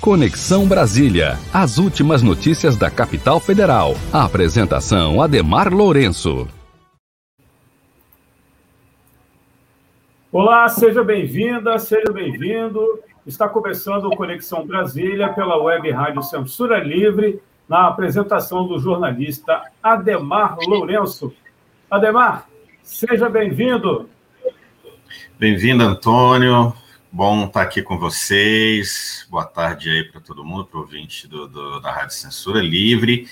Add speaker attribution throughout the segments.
Speaker 1: Conexão Brasília. As últimas notícias da capital federal. A apresentação Ademar Lourenço.
Speaker 2: Olá, seja bem-vinda, seja bem-vindo. Está começando o Conexão Brasília pela Web Rádio Censura Livre, na apresentação do jornalista Ademar Lourenço. Ademar, seja bem-vindo.
Speaker 3: Bem-vindo, Antônio. Bom estar aqui com vocês. Boa tarde aí para todo mundo, para o ouvinte do, do, da Rádio Censura Livre.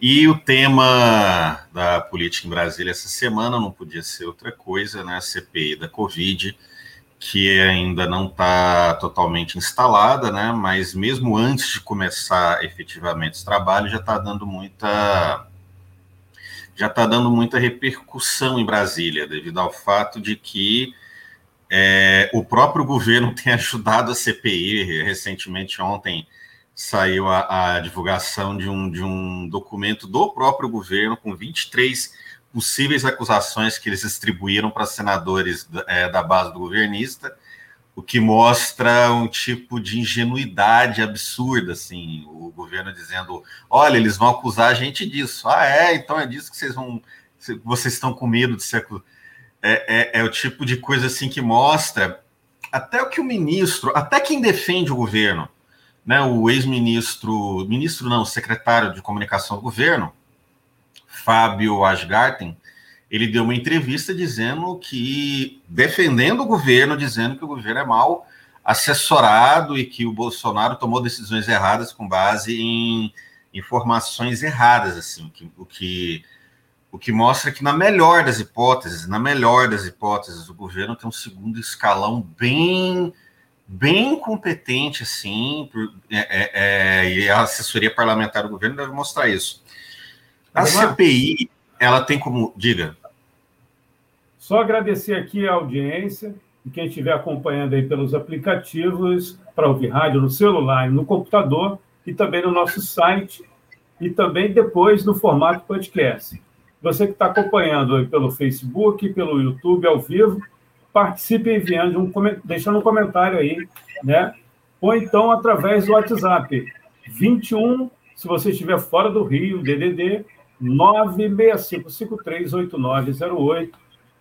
Speaker 3: E o tema da política em Brasília essa semana não podia ser outra coisa, né? A CPI da Covid, que ainda não está totalmente instalada, né? Mas mesmo antes de começar efetivamente esse trabalho, já está dando muita já está dando muita repercussão em Brasília, devido ao fato de que é, o próprio governo tem ajudado a CPI. Recentemente, ontem, saiu a, a, divulgação de um, de um documento do próprio governo com 23 possíveis acusações que eles distribuíram para senadores é, da base do governista, o que mostra um tipo de ingenuidade absurda, assim, o governo dizendo, olha, eles vão acusar a gente disso. Ah, é? Então é disso que vocês vão... Vocês estão com medo de ser acusados é, é, é, o tipo de coisa assim que mostra até o que o ministro, até quem defende o governo, né, o ex-ministro, ministro não, secretário de comunicação do governo, Fábio Asgarten, ele deu uma entrevista dizendo que, defendendo o governo, dizendo que o governo é mal assessorado e que o Bolsonaro tomou decisões erradas com base em informações erradas, assim, que, o que o que mostra que, na melhor das hipóteses, na melhor das hipóteses, o governo tem um segundo escalão bem bem competente, assim, é, é, é, e a assessoria parlamentar do governo deve mostrar isso. A CPI, ela tem como. Diga.
Speaker 2: Só agradecer aqui a audiência e quem estiver acompanhando aí pelos aplicativos para ouvir rádio no celular no computador, e também no nosso site, e também depois no formato podcast. Você que está acompanhando pelo Facebook, pelo YouTube ao vivo, participe enviando um deixando um comentário aí, né? Ou então através do WhatsApp 21, se você estiver fora do Rio, DDD 965538908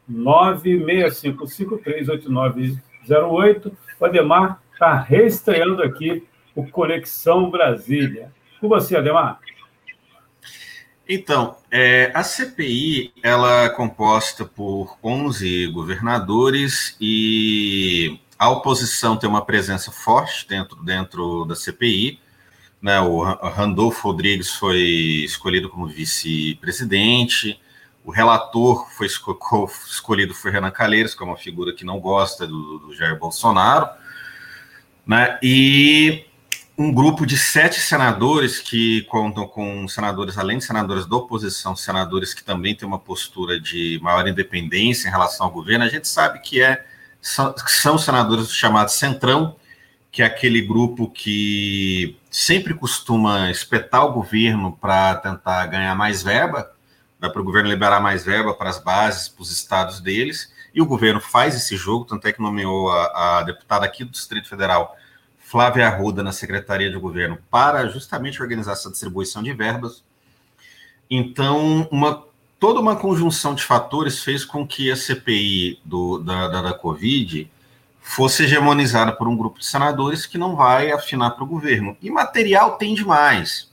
Speaker 2: 965538908. O Ademar está reestreando aqui o Conexão Brasília. Com você, Ademar.
Speaker 3: Então, é, a CPI ela é composta por 11 governadores e a oposição tem uma presença forte dentro, dentro da CPI. Né? O Randolfo Rodrigues foi escolhido como vice-presidente, o relator foi escolhido foi Renan Calheiros, que é uma figura que não gosta do, do Jair Bolsonaro. Né? E um grupo de sete senadores que contam com senadores, além de senadores da oposição, senadores que também têm uma postura de maior independência em relação ao governo. A gente sabe que é, são, senadores chamados Centrão, que é aquele grupo que sempre costuma espetar o governo para tentar ganhar mais verba, dá para o governo liberar mais verba para as bases, para os estados deles, e o governo faz esse jogo, tanto é que nomeou a, a deputada aqui do Distrito Federal, Flávia Arruda na Secretaria de Governo para justamente organizar essa distribuição de verbas. Então, uma, toda uma conjunção de fatores fez com que a CPI do, da, da, da Covid fosse hegemonizada por um grupo de senadores que não vai afinar para o governo. E material tem demais.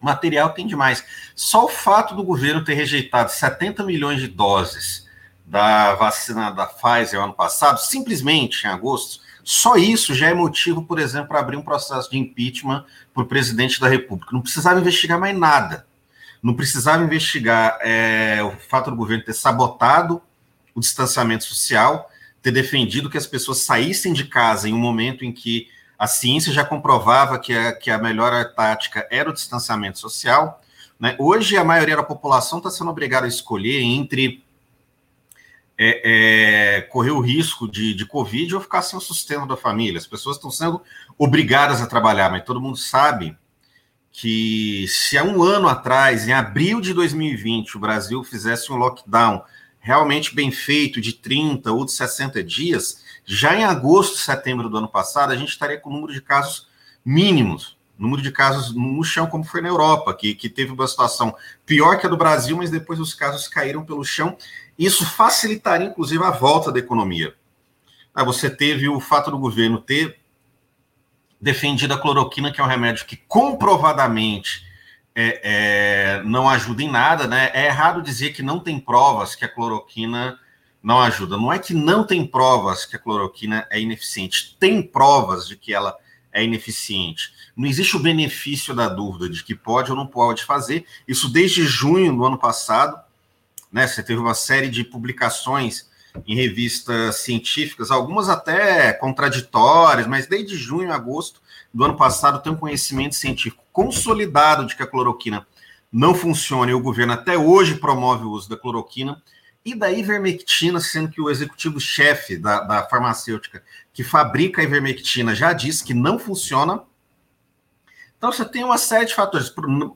Speaker 3: Material tem demais. Só o fato do governo ter rejeitado 70 milhões de doses da vacina da Pfizer ano passado, simplesmente em agosto, só isso já é motivo, por exemplo, para abrir um processo de impeachment para o presidente da República. Não precisava investigar mais nada. Não precisava investigar é, o fato do governo ter sabotado o distanciamento social, ter defendido que as pessoas saíssem de casa em um momento em que a ciência já comprovava que a, que a melhor tática era o distanciamento social. Né? Hoje, a maioria da população está sendo obrigada a escolher entre é, é, correr o risco de, de Covid ou ficar sem o sustento da família. As pessoas estão sendo obrigadas a trabalhar, mas todo mundo sabe que se há um ano atrás, em abril de 2020, o Brasil fizesse um lockdown realmente bem feito, de 30 ou de 60 dias, já em agosto, setembro do ano passado, a gente estaria com um número de casos mínimos. Número de casos no chão, como foi na Europa, que, que teve uma situação pior que a do Brasil, mas depois os casos caíram pelo chão. Isso facilitaria, inclusive, a volta da economia. Aí você teve o fato do governo ter defendido a cloroquina, que é um remédio que comprovadamente é, é, não ajuda em nada, né? É errado dizer que não tem provas que a cloroquina não ajuda. Não é que não tem provas que a cloroquina é ineficiente, tem provas de que ela é ineficiente. Não existe o benefício da dúvida de que pode ou não pode fazer. Isso desde junho do ano passado, né? Você teve uma série de publicações em revistas científicas, algumas até contraditórias, mas desde junho, agosto do ano passado tem um conhecimento científico consolidado de que a cloroquina não funciona e o governo até hoje promove o uso da cloroquina e da ivermectina, sendo que o executivo-chefe da, da farmacêutica que fabrica a ivermectina já disse que não funciona. Então você tem uma série de fatores.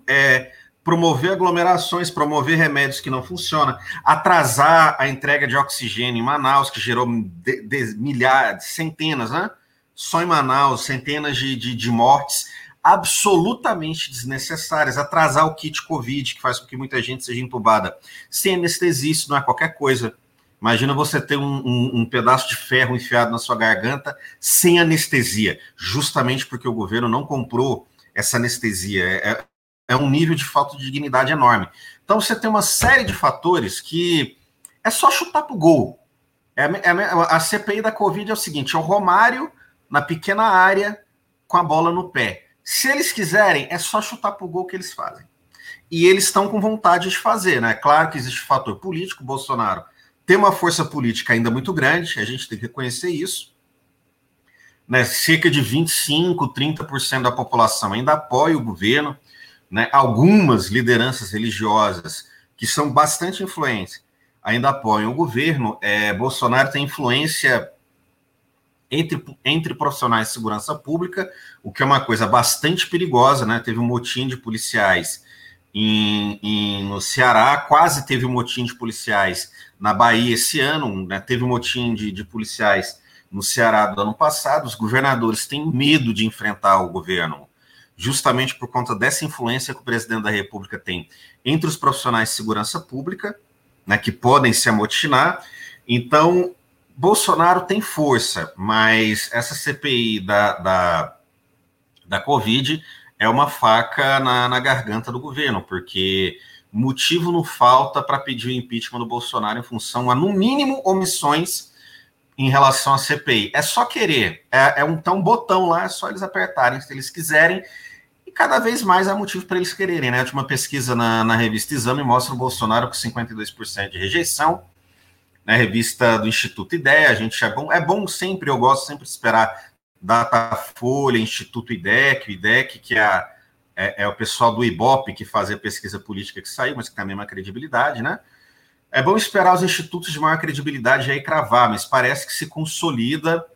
Speaker 3: É, promover aglomerações, promover remédios que não funcionam, atrasar a entrega de oxigênio em Manaus, que gerou de, de, milhares, centenas, né? Só em Manaus, centenas de, de, de mortes absolutamente desnecessárias. Atrasar o kit Covid, que faz com que muita gente seja entubada sem anestesia, isso não é qualquer coisa. Imagina você ter um, um, um, pedaço de ferro enfiado na sua garganta sem anestesia, justamente porque o governo não comprou essa anestesia. É, é, é um nível de falta de dignidade enorme. Então você tem uma série de fatores que é só chutar para o gol. É, é, a CPI da Covid é o seguinte: é o Romário na pequena área com a bola no pé. Se eles quiserem, é só chutar para o gol que eles fazem. E eles estão com vontade de fazer, né? Claro que existe fator político, Bolsonaro tem uma força política ainda muito grande, a gente tem que reconhecer isso. Né? Cerca de 25, 30% da população ainda apoia o governo, né? Algumas lideranças religiosas que são bastante influentes ainda apoiam o governo. É, Bolsonaro tem influência entre, entre profissionais de segurança pública, o que é uma coisa bastante perigosa, né? Teve um motim de policiais em, em, no Ceará, quase teve um motim de policiais na Bahia esse ano, né? teve um motim de, de policiais no Ceará do ano passado. Os governadores têm medo de enfrentar o governo, justamente por conta dessa influência que o presidente da República tem entre os profissionais de segurança pública, né, que podem se amotinar. Então, Bolsonaro tem força, mas essa CPI da, da, da Covid é uma faca na, na garganta do governo, porque motivo não falta para pedir o impeachment do Bolsonaro em função a, no mínimo, omissões em relação à CPI. É só querer, é, é um, tá um botão lá, é só eles apertarem se eles quiserem, e cada vez mais há motivo para eles quererem. Né? A última pesquisa na, na revista Exame mostra o Bolsonaro com 52% de rejeição, na revista do Instituto Ideia, a gente é bom, é bom sempre, eu gosto sempre de esperar Datafolha, Instituto IDEC, IDEC, que é, a, é, é, o pessoal do IBOP que faz a pesquisa política que saiu, mas que tem a mesma credibilidade, né? É bom esperar os institutos de maior credibilidade aí cravar, mas parece que se consolida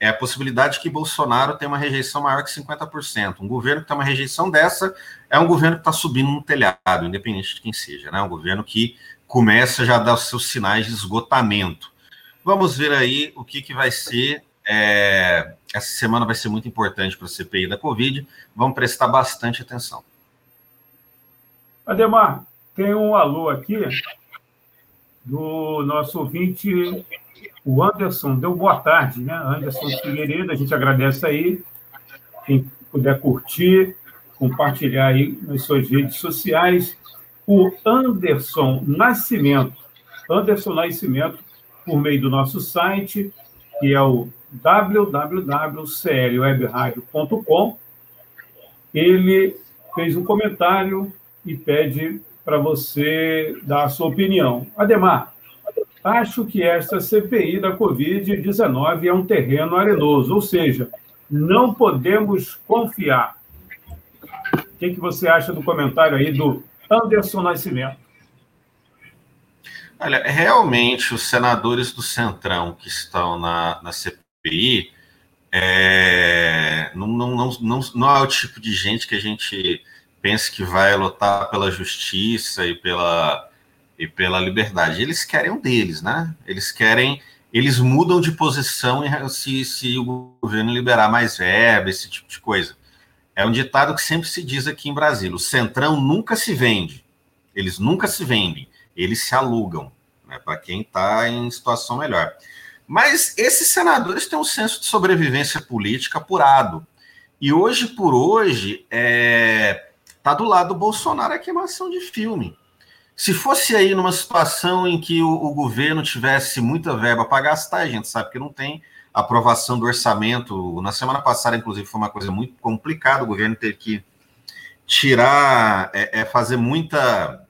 Speaker 3: é a possibilidade que Bolsonaro tenha uma rejeição maior que 50%. Um governo que tem uma rejeição dessa é um governo que está subindo no telhado, independente de quem seja, né? Um governo que começa já a dar os seus sinais de esgotamento. Vamos ver aí o que, que vai ser. É, essa semana vai ser muito importante para a CPI da Covid. Vamos prestar bastante atenção.
Speaker 2: Ademar, tem um alô aqui do nosso ouvinte, o Anderson. Deu boa tarde, né? Anderson Figueiredo, a gente agradece aí. Quem puder curtir, compartilhar aí nas suas redes sociais o Anderson Nascimento. Anderson Nascimento, por meio do nosso site, que é o www.clwebradio.com. Ele fez um comentário e pede para você dar a sua opinião. Ademar, acho que esta CPI da Covid-19 é um terreno arenoso, ou seja, não podemos confiar. O que, que você acha do comentário aí do Anderson Nascimento.
Speaker 3: Olha, realmente os senadores do Centrão que estão na, na CPI é, não, não, não, não, é o tipo de gente que a gente pensa que vai lutar pela justiça e pela, e pela liberdade. Eles querem um deles, né? Eles querem, eles mudam de posição se, se o governo liberar mais verba, esse tipo de coisa. É um ditado que sempre se diz aqui em Brasília: o centrão nunca se vende. Eles nunca se vendem, eles se alugam, né, para quem está em situação melhor. Mas esses senadores têm um senso de sobrevivência política apurado. E hoje por hoje, é, tá do lado do Bolsonaro a queimação de filme. Se fosse aí numa situação em que o, o governo tivesse muita verba para gastar, a gente sabe que não tem aprovação do orçamento. Na semana passada, inclusive, foi uma coisa muito complicada. O governo teve que tirar, é, é fazer muita,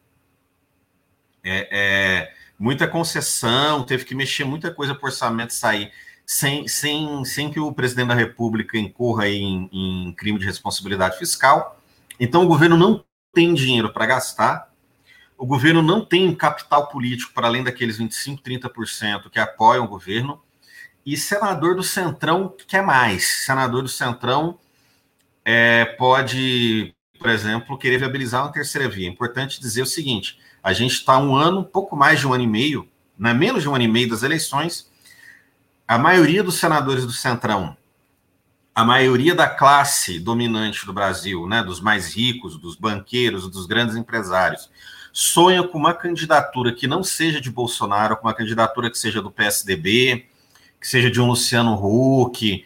Speaker 3: é, é, muita concessão, teve que mexer muita coisa para o orçamento sair sem, sem, sem que o presidente da República incorra em, em crime de responsabilidade fiscal. Então, o governo não tem dinheiro para gastar o governo não tem capital político para além daqueles 25, 30% que apoiam o governo, e senador do Centrão quer mais. Senador do Centrão é, pode, por exemplo, querer viabilizar uma terceira via. É importante dizer o seguinte: a gente está um ano, pouco mais de um ano e meio, né, menos de um ano e meio das eleições. A maioria dos senadores do Centrão, a maioria da classe dominante do Brasil, né, dos mais ricos, dos banqueiros, dos grandes empresários, sonha com uma candidatura que não seja de Bolsonaro, com uma candidatura que seja do PSDB, que seja de um Luciano Huck.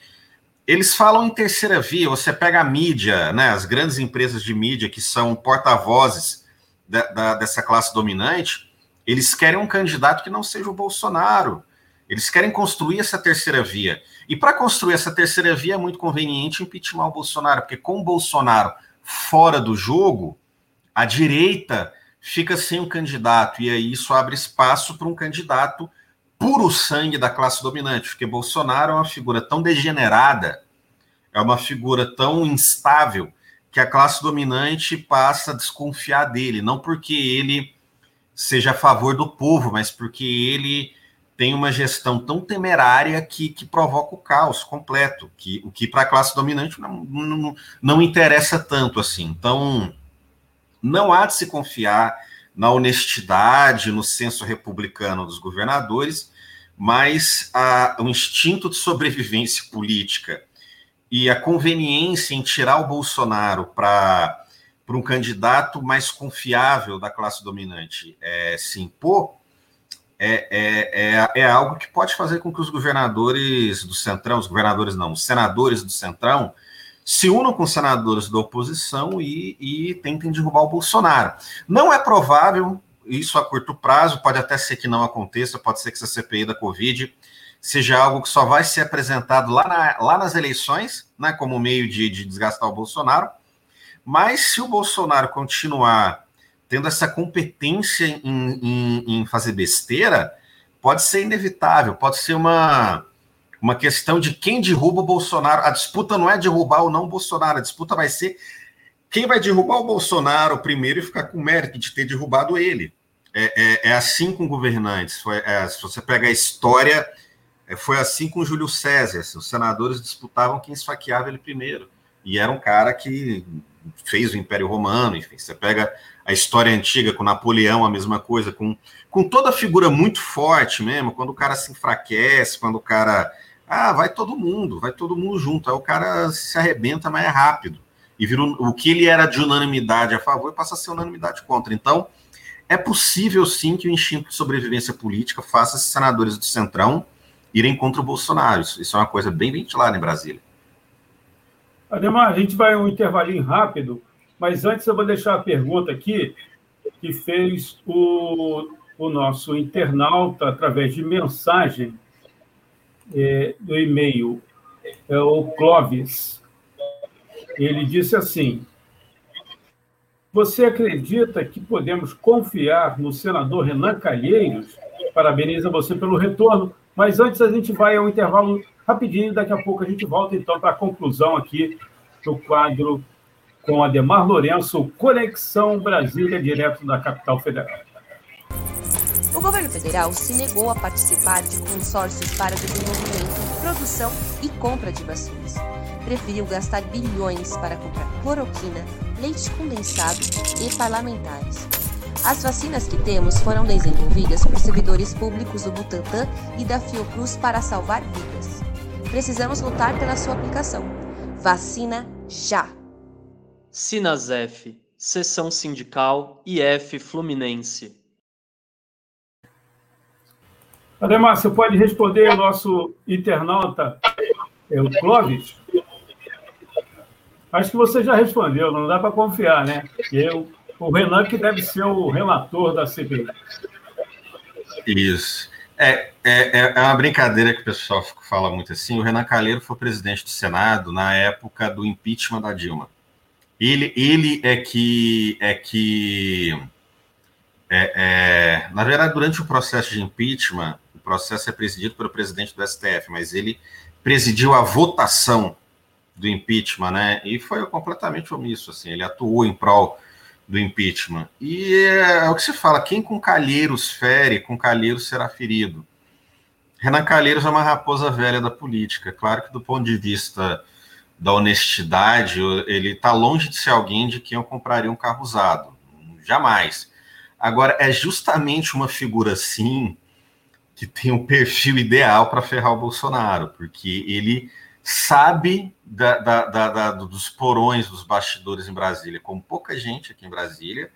Speaker 3: Eles falam em terceira via, você pega a mídia, né, as grandes empresas de mídia que são porta-vozes da, da, dessa classe dominante, eles querem um candidato que não seja o Bolsonaro. Eles querem construir essa terceira via. E para construir essa terceira via é muito conveniente impeachment o Bolsonaro, porque com o Bolsonaro fora do jogo, a direita fica sem um candidato, e aí isso abre espaço para um candidato puro sangue da classe dominante, porque Bolsonaro é uma figura tão degenerada, é uma figura tão instável, que a classe dominante passa a desconfiar dele, não porque ele seja a favor do povo, mas porque ele tem uma gestão tão temerária que, que provoca o caos completo, que o que para a classe dominante não, não, não interessa tanto assim. Então, não há de se confiar na honestidade, no senso republicano dos governadores, mas a, o instinto de sobrevivência política e a conveniência em tirar o Bolsonaro para um candidato mais confiável da classe dominante é, se impor, é, é, é, é, algo que pode fazer com que os governadores do Centrão, os governadores não, os senadores do Centrão, se unam com senadores da oposição e, e tentem derrubar o Bolsonaro. Não é provável isso a curto prazo, pode até ser que não aconteça, pode ser que essa CPI da Covid seja algo que só vai ser apresentado lá, na, lá nas eleições, né, como meio de, de desgastar o Bolsonaro. Mas se o Bolsonaro continuar tendo essa competência em, em, em fazer besteira, pode ser inevitável, pode ser uma uma questão de quem derruba o Bolsonaro. A disputa não é derrubar ou não o Bolsonaro, a disputa vai ser quem vai derrubar o Bolsonaro primeiro e ficar com o mérito de ter derrubado ele. É, é, é assim com governantes. Foi, é, se você pega a história, é, foi assim com Júlio César. Os senadores disputavam quem esfaqueava ele primeiro. E era um cara que fez o Império Romano, enfim. Você pega a história antiga com Napoleão, a mesma coisa, com, com toda a figura muito forte mesmo, quando o cara se enfraquece, quando o cara ah, vai todo mundo, vai todo mundo junto. Aí o cara se arrebenta, mas é rápido. E vira o que ele era de unanimidade a favor passa a ser unanimidade contra. Então, é possível sim que o instinto de sobrevivência política faça esses senadores do Centrão irem contra o Bolsonaro. Isso é uma coisa bem ventilada em Brasília.
Speaker 2: Ademar, a gente vai um intervalinho rápido, mas antes eu vou deixar a pergunta aqui que fez o, o nosso internauta através de mensagem é, do e-mail, é o Clóvis. Ele disse assim: Você acredita que podemos confiar no senador Renan Calheiros? Parabeniza você pelo retorno. Mas antes a gente vai ao intervalo rapidinho, daqui a pouco a gente volta então para a conclusão aqui do quadro com Ademar Lourenço, Conexão Brasília, direto da capital federal.
Speaker 4: O governo federal se negou a participar de consórcios para desenvolvimento, produção e compra de vacinas. Preferiu gastar bilhões para comprar cloroquina, leite condensado e parlamentares. As vacinas que temos foram desenvolvidas por servidores públicos do Butantan e da Fiocruz para salvar vidas. Precisamos lutar pela sua aplicação. Vacina já!
Speaker 5: Sinasef, Seção Sindical IF Fluminense.
Speaker 2: Ademar, você pode responder ao nosso internauta, é o Clóvis? Acho que você já respondeu, não dá para confiar, né? Eu, o Renan que deve ser o relator da CPI.
Speaker 3: Isso. É, é, é uma brincadeira que o pessoal fala muito assim. O Renan Calheiro foi presidente do Senado na época do impeachment da Dilma. Ele, ele é que é que é, é, na verdade durante o processo de impeachment processo é presidido pelo presidente do STF, mas ele presidiu a votação do impeachment, né? E foi completamente omisso, assim. Ele atuou em prol do impeachment. E é, é o que se fala: quem com calheiros fere, com calheiros será ferido. Renan Calheiros é uma raposa velha da política. Claro que, do ponto de vista da honestidade, ele está longe de ser alguém de quem eu compraria um carro usado. Jamais. Agora, é justamente uma figura assim que tem um perfil ideal para ferrar o Bolsonaro, porque ele sabe da, da, da, dos porões dos bastidores em Brasília, como pouca gente aqui em Brasília,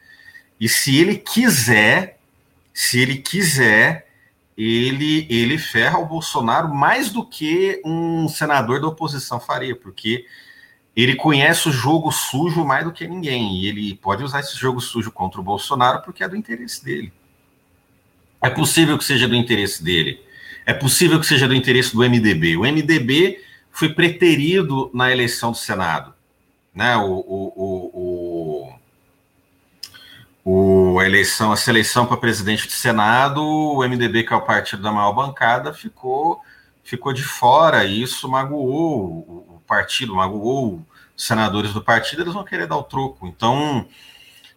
Speaker 3: e se ele quiser, se ele quiser, ele, ele ferra o Bolsonaro mais do que um senador da oposição faria, porque ele conhece o jogo sujo mais do que ninguém, e ele pode usar esse jogo sujo contra o Bolsonaro porque é do interesse dele. É possível que seja do interesse dele. É possível que seja do interesse do MDB. O MDB foi preterido na eleição do Senado. Né? O, o, o, o a eleição, a seleção para presidente do Senado, o MDB, que é o partido da maior bancada, ficou, ficou de fora. E isso magoou o partido, magoou os senadores do partido, eles vão querer dar o troco. Então,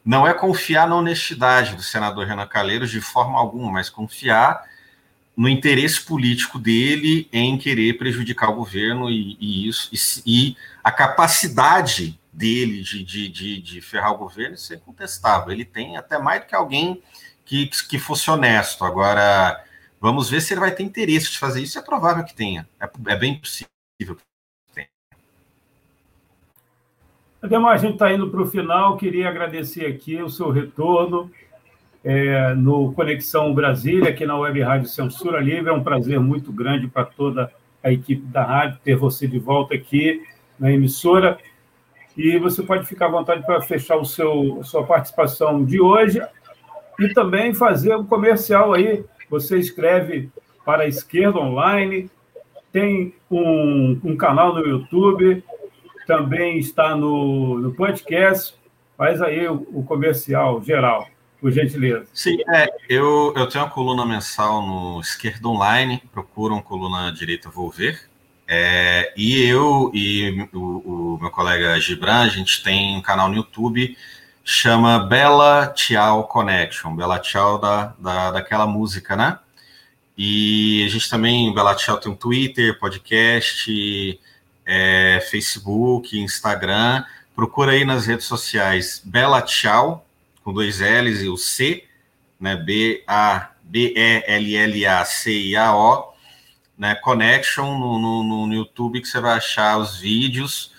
Speaker 3: não é confiar na honestidade do senador Renan Calheiros de forma alguma, mas confiar no interesse político dele em querer prejudicar o governo e, e isso e, e, a capacidade dele de, de, de, de ferrar o governo é incontestável. Ele tem até mais do que alguém que, que fosse honesto. Agora, vamos ver se ele vai ter interesse de fazer isso. É provável que tenha. É, é bem possível
Speaker 2: Ademar, a gente está indo para o final. Queria agradecer aqui o seu retorno é, no Conexão Brasília, aqui na Web Rádio Censura Livre. É um prazer muito grande para toda a equipe da rádio ter você de volta aqui na emissora. E você pode ficar à vontade para fechar o seu, a sua participação de hoje e também fazer um comercial aí. Você escreve para a Esquerda Online, tem um, um canal no YouTube, também está no, no podcast. Faz aí o, o comercial geral, por gentileza.
Speaker 3: Sim, é, eu, eu tenho uma coluna mensal no Esquerda Online, procuram coluna direita Vou Ver. É, e eu e o, o, meu colega Gibran, a gente tem um canal no YouTube chama Bela Tchau Connection, Bela Tchau da, da, daquela música, né? E a gente também, Bela Tchau tem um Twitter, podcast, é, Facebook, Instagram. Procura aí nas redes sociais Bela Tchau, com dois L's e o C, né? B-A-B-E-L-L-A-C-I-A-O, né? Connection no, no, no YouTube que você vai achar os vídeos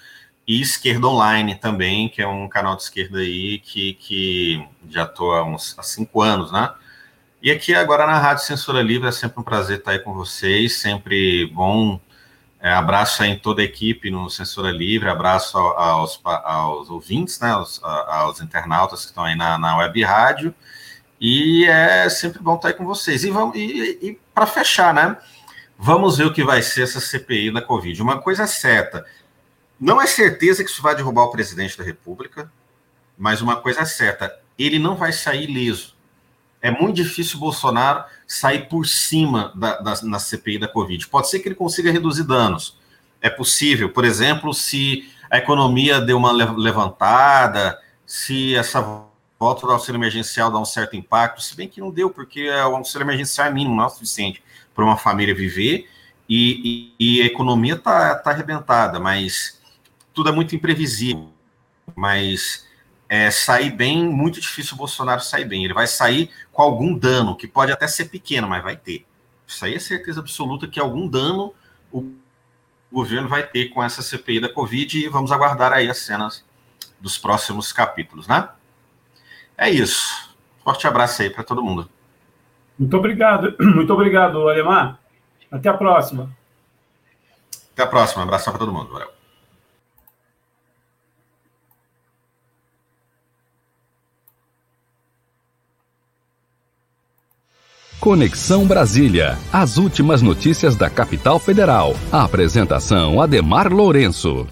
Speaker 3: e Esquerda Online também, que é um canal de esquerda aí que, que já estou há uns há cinco anos, né? E aqui agora na Rádio Censura Livre é sempre um prazer estar aí com vocês, sempre bom é, abraço em toda a equipe no Censura Livre, abraço aos, aos ouvintes, né, aos, aos, internautas que estão aí na, na web rádio. E é sempre bom estar aí com vocês. E, vamos, e, e para fechar, né? Vamos ver o que vai ser essa CPI da Covid. Uma coisa é certa: não é certeza que isso vai derrubar o presidente da República, mas uma coisa é certa: ele não vai sair ileso. É muito difícil o Bolsonaro sair por cima da, da, na CPI da Covid. Pode ser que ele consiga reduzir danos. É possível, por exemplo, se a economia deu uma levantada, se essa volta do auxílio emergencial dá um certo impacto, se bem que não deu, porque o auxílio emergencial é mínimo, não é o suficiente para uma família viver, e, e, e a economia está tá arrebentada, mas tudo é muito imprevisível. Mas é, sair bem, muito difícil o Bolsonaro sair bem. Ele vai sair com algum dano, que pode até ser pequeno, mas vai ter. Isso aí é certeza absoluta que algum dano o governo vai ter com essa CPI da Covid e vamos aguardar aí as cenas dos próximos capítulos, né? É isso. Forte abraço aí para todo mundo.
Speaker 2: Muito obrigado, muito obrigado, Alemar. Até a próxima.
Speaker 3: Até a próxima. abraço abração para todo mundo, Aurélio.
Speaker 1: Conexão Brasília. As últimas notícias da capital federal. A apresentação Ademar Lourenço.